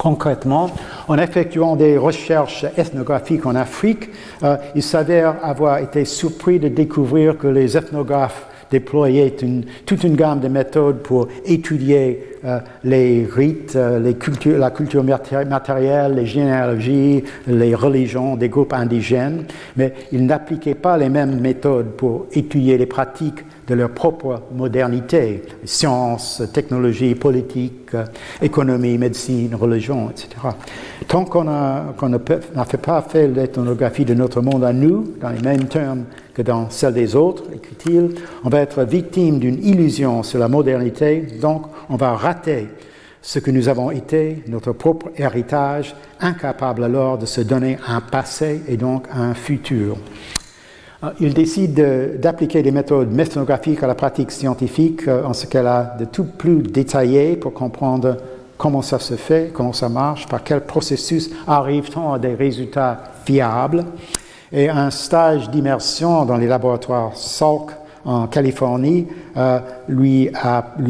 Concrètement, en effectuant des recherches ethnographiques en Afrique, euh, il s'avère avoir été surpris de découvrir que les ethnographes déployaient toute une gamme de méthodes pour étudier euh, les rites, euh, la culture matérielle, les généalogies, les religions des groupes indigènes, mais ils n'appliquaient pas les mêmes méthodes pour étudier les pratiques de leur propre modernité, sciences, technologies, politique, économie, médecine, religion, etc. Tant qu'on n'a fait pas fait l'ethnographie de notre monde à nous, dans les mêmes termes que dans celle des autres, écrit-il, on va être victime d'une illusion sur la modernité, donc on va rater ce que nous avons été, notre propre héritage, incapable alors de se donner un passé et donc un futur. Euh, il décide d'appliquer des méthodes méthodographiques à la pratique scientifique euh, en ce qu'elle a de tout plus détaillé pour comprendre comment ça se fait, comment ça marche, par quel processus arrive-t-on à des résultats fiables. Et un stage d'immersion dans les laboratoires Salk en Californie euh, lui,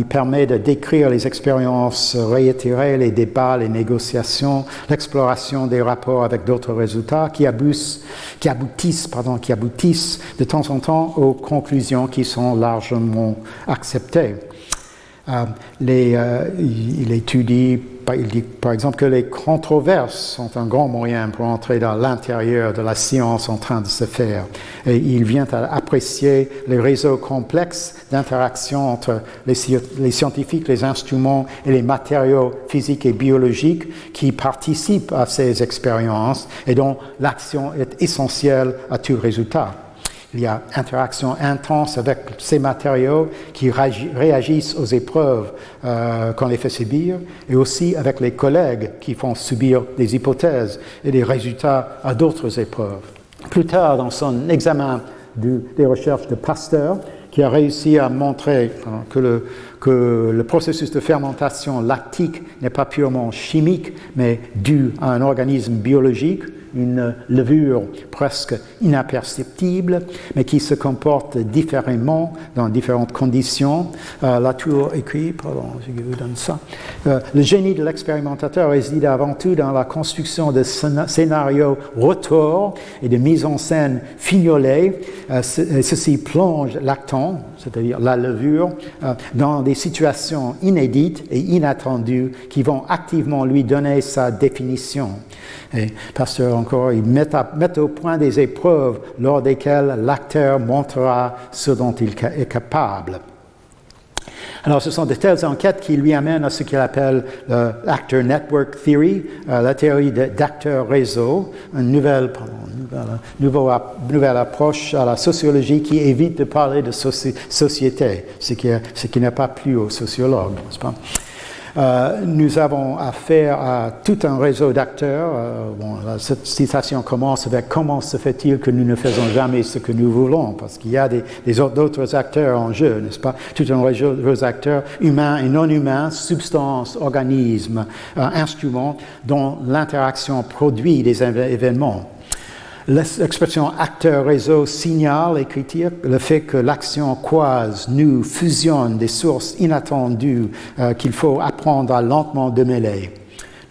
permet de décrire les expériences réitérées, les débats, les négociations, l'exploration des rapports avec d'autres résultats qui, aboutissent, pardon, qui aboutissent de temps en temps aux conclusions qui sont largement acceptées. Euh, euh, il étudie, il dit par exemple que les controverses sont un grand moyen pour entrer dans l'intérieur de la science en train de se faire. Et il vient à apprécier les réseaux complexes d'interaction entre les, les, scientifiques, les instruments et les matériaux physiques et biologiques qui participent à ces expériences et dont l'action est essentielle à tout résultat. Il y a interaction intense avec ces matériaux qui réagissent aux épreuves euh, qu'on les fait subir et aussi avec les collègues qui font subir des hypothèses et des résultats à d'autres épreuves. Plus tard, dans son examen des recherches de Pasteur, qui a réussi à montrer hein, que, le, que le processus de fermentation lactique n'est pas purement chimique, mais dû à un organisme biologique, une levure presque inaperceptible, mais qui se comporte différemment dans différentes conditions. Euh, la tour écrit, pardon, je vous donne ça. Euh, le génie de l'expérimentateur réside avant tout dans la construction de scénarios retour et de mise en scène fignolée. Euh, ceci plonge l'actant, c'est-à-dire la levure, dans des situations inédites et inattendues qui vont activement lui donner sa définition. Et Pasteur encore, il met, au point des épreuves lors desquelles l'acteur montrera ce dont il est capable. Alors, ce sont de telles enquêtes qui lui amènent à ce qu'il appelle l'Actor Network Theory, euh, la théorie d'acteur réseau, une nouvelle, approche à la sociologie qui évite de parler de société, ce qui, qui n'est pas plus aux sociologues, n'est-ce pas? Euh, nous avons affaire à tout un réseau d'acteurs. Euh, cette citation commence avec comment se fait-il que nous ne faisons jamais ce que nous voulons? Parce qu'il y a d'autres acteurs en jeu, n'est-ce pas? Tout un réseau d'acteurs humains et non humains, substances, organismes, euh, instruments dont l'interaction produit des événements. L'expression acteur-réseau signale, écriture, le fait que l'action croise, nous, fusionne des sources inattendues euh, qu'il faut apprendre à lentement démêler.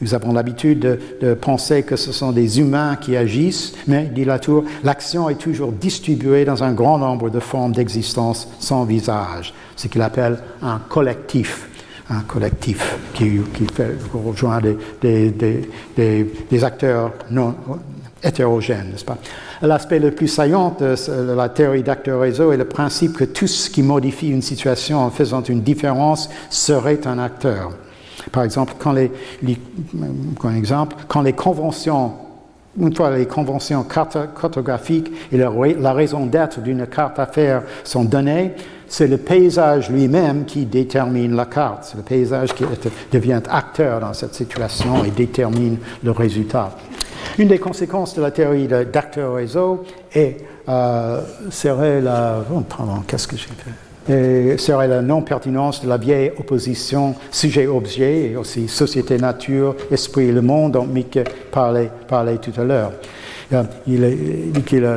Nous avons l'habitude de, penser que ce sont des humains qui agissent, mais, dit Latour, l'action est toujours distribuée dans un grand nombre de formes d'existence sans visage, ce qu'il appelle un collectif un collectif qui, qui fait, rejoint des, des, des, des, acteurs non, hétérogène, n'est-ce pas? L'aspect le plus saillant de la théorie d'acteur réseau est le principe que tout ce qui modifie une situation en faisant une différence serait un acteur. Par exemple, quand les, exemple, quand les conventions une fois les conventions cartographiques et la raison d'être d'une carte à faire sont données, c'est le paysage lui-même qui détermine la carte. C'est le paysage qui devient acteur dans cette situation et détermine le résultat. Une des conséquences de la théorie d'acteur réseau est, euh, serait la. Oh, qu'est-ce que j'ai fait? Serait la non-pertinence de la vieille opposition sujet-objet et aussi société-nature, esprit le monde dont Mick parlait, parlait tout à l'heure. Euh, il, dit qu'il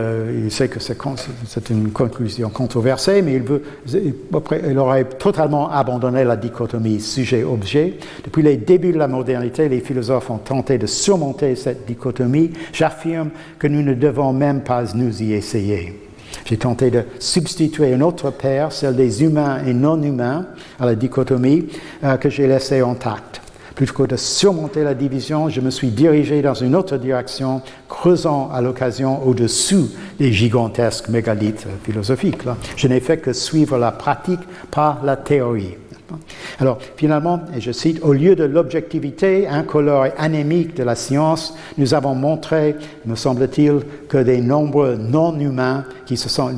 il sait que c'est une conclusion controversée, mais il, veut, il aurait totalement abandonné la dichotomie sujet-objet. Depuis les débuts de la modernité, les philosophes ont tenté de surmonter cette dichotomie. J'affirme que nous ne devons même pas nous y essayer. J'ai tenté de substituer une autre paire, celle des humains et non-humains, à la dichotomie euh, que j'ai laissée intacte. Plutôt que de surmonter la division, je me suis dirigé dans une autre direction, creusant à l'occasion au-dessous des gigantesques mégalithes philosophiques. Je n'ai fait que suivre la pratique, pas la théorie. Alors, finalement, et je cite, au lieu de l'objectivité incolore et anémique de la science, nous avons montré, me semble-t-il, que des nombres non humains qui se, sont,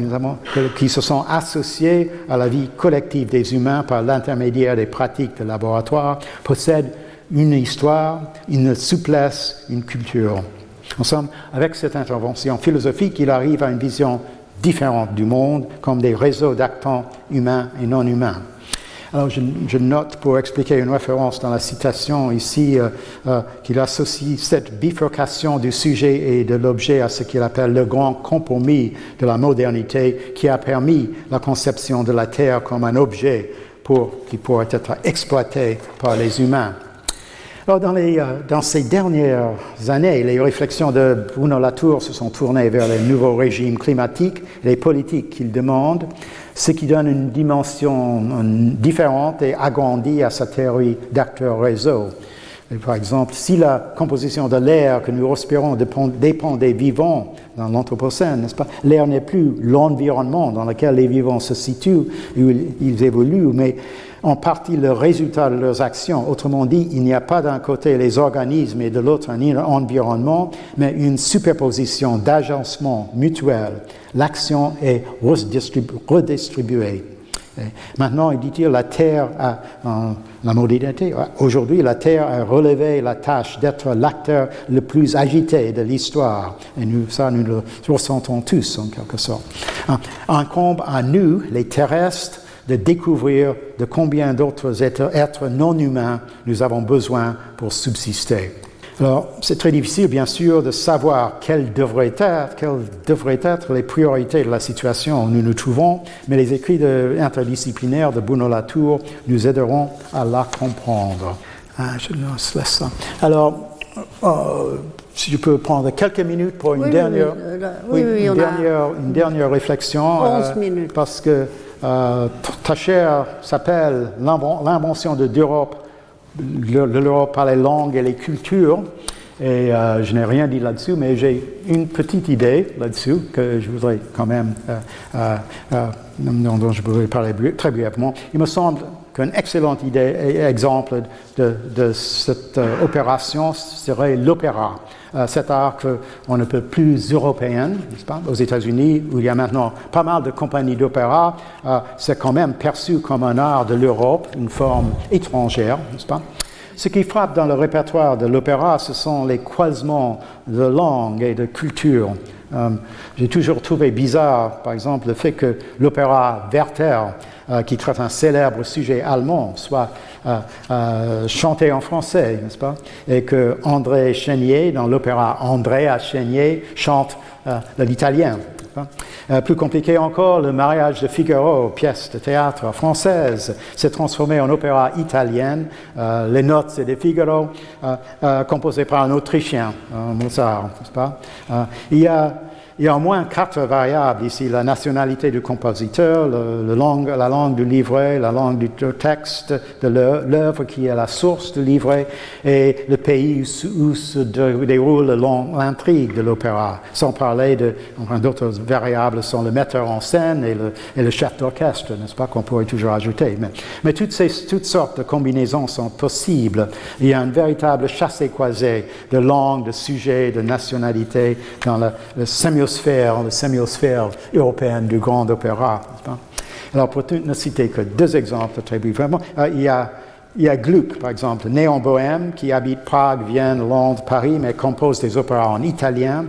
qui se sont associés à la vie collective des humains par l'intermédiaire des pratiques de laboratoire possèdent une histoire, une souplesse, une culture. En somme, avec cette intervention philosophique, il arrive à une vision différente du monde comme des réseaux d'actants humains et non humains. Alors je, note pour expliquer une référence dans la citation ici euh, euh, qu'il associe cette bifurcation du sujet et de l'objet à ce qu'il appelle le grand compromis de la modernité qui a permis la conception de la Terre comme un objet pour, qui pourrait être exploité par les humains. Alors, dans, les, euh, dans, ces dernières années, les réflexions de Bruno Latour se sont tournées vers les nouveaux régimes climatiques, les politiques qu'il demande, ce qui donne une dimension différente et agrandie à sa théorie d'acteur réseau. par exemple, si la composition de l'air que nous respirons dépend, des vivants dans l'Anthropocène, n'est-ce pas L'air n'est plus l'environnement dans lequel les vivants se situent, où ils évoluent, mais en partie le résultat de leurs actions. Autrement dit, il n'y a pas d'un côté les organismes et de l'autre un environnement, mais une superposition d'agencement mutuel. L'action est redistribuée. maintenant, il dit-il, la Terre a, la modernité, aujourd'hui, la Terre a relevé la tâche d'être l'acteur le plus agité de l'histoire. Et nous, ça, nous le ressentons tous, en quelque sorte. Incombe à nous, les terrestres, de découvrir de combien d'autres êtres, non humains nous avons besoin pour subsister. Alors, c'est très difficile, bien sûr, de savoir quelles devraient être, quelles devraient être les priorités de la situation où nous nous trouvons, mais les écrits interdisciplinaires de Bruno Latour nous aideront à la comprendre. Ah, je laisse ça. Alors, euh, si je peux prendre quelques minutes pour une dernière, réflexion. 11 euh, minutes. Parce que euh, ta chaire s'appelle L'invention de l'Europe, l'Europe par les langues et les cultures. Et euh, je n'ai rien dit là-dessus, mais j'ai une petite idée là-dessus que je voudrais quand même, euh, dont je voudrais parler très brièvement. Il me semble qu'un excellent idée, exemple de, de cette opération serait l'opéra. Euh, cet art qu'on ne peut plus européen, n'est-ce pas, aux États-Unis, où il y a maintenant pas mal de compagnies d'opéra, euh, c'est quand même perçu comme un art de l'Europe, une forme étrangère, n'est-ce pas ce qui frappe dans le répertoire de l'opéra, ce sont les croisements de langues et de cultures. Euh, j'ai toujours trouvé bizarre, par exemple, le fait que l'opéra Werther, qui traite un célèbre sujet allemand, soit chanter en français, n'est-ce pas? Et que André Chénier, dans l'opéra André à Chénier, chante euh, l'italien. Euh, plus compliqué encore, le mariage de Figaro, pièce de théâtre française, s'est transformé en opéra italien. Euh, les notes de Figaro, composées par un Autrichien, Mozart, n'est-ce pas? Il y a il y a au moins quatre variables ici. La nationalité du compositeur, la langue du livret, la langue du texte de l'œuvre qui est la source du livret et le pays où, se déroule l'intrigue de l'opéra. Sans parler d'autres variables sont le metteur en scène et le, chef d'orchestre, n'est-ce pas, qu'on pourrait toujours ajouter. Mais, toutes, sortes de combinaisons sont possibles. Il y a une véritable chassé-croisé de langues, de sujets, de nationalités dans le, le sémiosphère, la sémiosphère européenne du grand opéra. Alors, pour ne citer que deux exemples très brièvement, euh, il y a Gluck, par exemple, né en Bohème, qui habite Prague, Vienne, Londres, Paris, mais compose des opéras en italien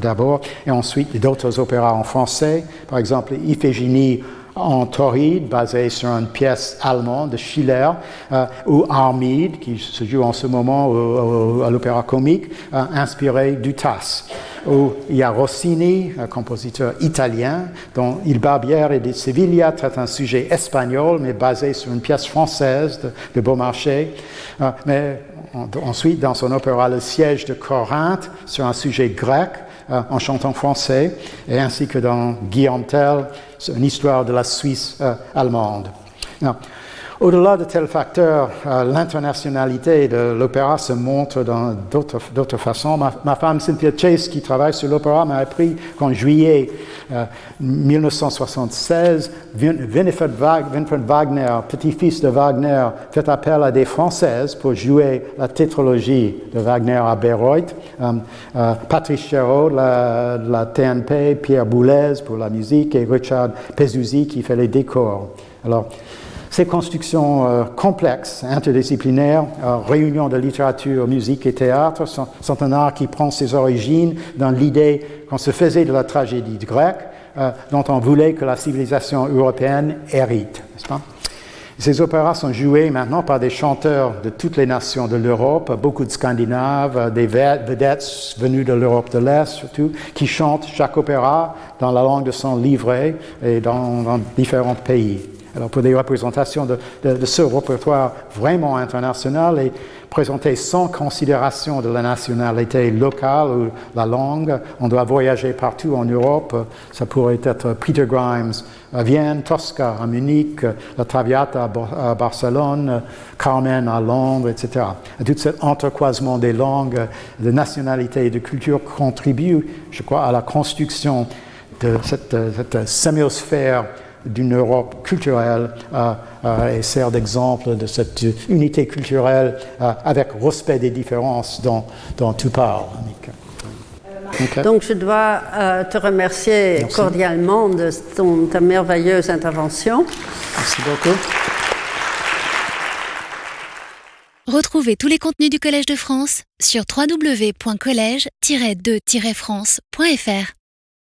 d'abord, et ensuite d'autres opéras en français. Par exemple, Iphigénie en Tauride, basé sur une pièce allemande de Schiller, euh, ou Armide, qui se joue en ce moment à l'opéra comique, euh, inspiré du TAS. Ou il y a Rossini, un compositeur italien, dont Il Barbière et de Sevilla traite un sujet espagnol, mais basé sur une pièce française de, Beaumarchais. Euh, mais ensuite, dans son opéra Le siège de Corinthe, sur un sujet grec, en chantant français, et ainsi que dans Guillaume Tell, une histoire de la Suisse euh, allemande. Au-delà de tels facteurs, euh, l'internationalité de l'opéra se montre dans d'autres façons. Ma, femme Cynthia Chase, qui travaille sur l'opéra, m'a appris qu'en juillet 1976, euh, Winfried Wagner, petit-fils de Wagner, fait appel à des Françaises pour jouer la tétralogie de Wagner à Bayreuth. Euh, Patrice Chéreau de la, TNP, Pierre Boulez pour la musique et Richard Pezuzzi qui fait les décors. Alors, ces constructions euh, complexes, interdisciplinaires, euh, réunions de littérature, musique et théâtre, sont, un art qui prend ses origines dans l'idée qu'on se faisait de la tragédie grecque, euh, dont on voulait que la civilisation européenne hérite. Ces opéras sont joués maintenant par des chanteurs de toutes les nations de l'Europe, beaucoup de Scandinaves, des vedettes venues de l'Europe de l'Est surtout, qui chantent chaque opéra dans la langue de son livret et dans différents pays. Alors pour des représentations de, ce répertoire vraiment international et présenté sans considération de la nationalité locale ou la langue, on doit voyager partout en Europe. Ça pourrait être Peter Grimes à Vienne, Tosca à Munich, la Traviata à Barcelone, Carmen à Londres, etc. tout cet entrecroisement des langues, de nationalités et de cultures contribue, je crois, à la construction de cette, cette sémiosphère d'une Europe culturelle euh, euh, et sert d'exemple de cette unité culturelle euh, avec respect des différences dont, dont tu parles, Donc je dois te remercier cordialement de ton, ta merveilleuse intervention. Merci beaucoup. Retrouvez tous les contenus du Collège de France sur www.colège-2-france.fr.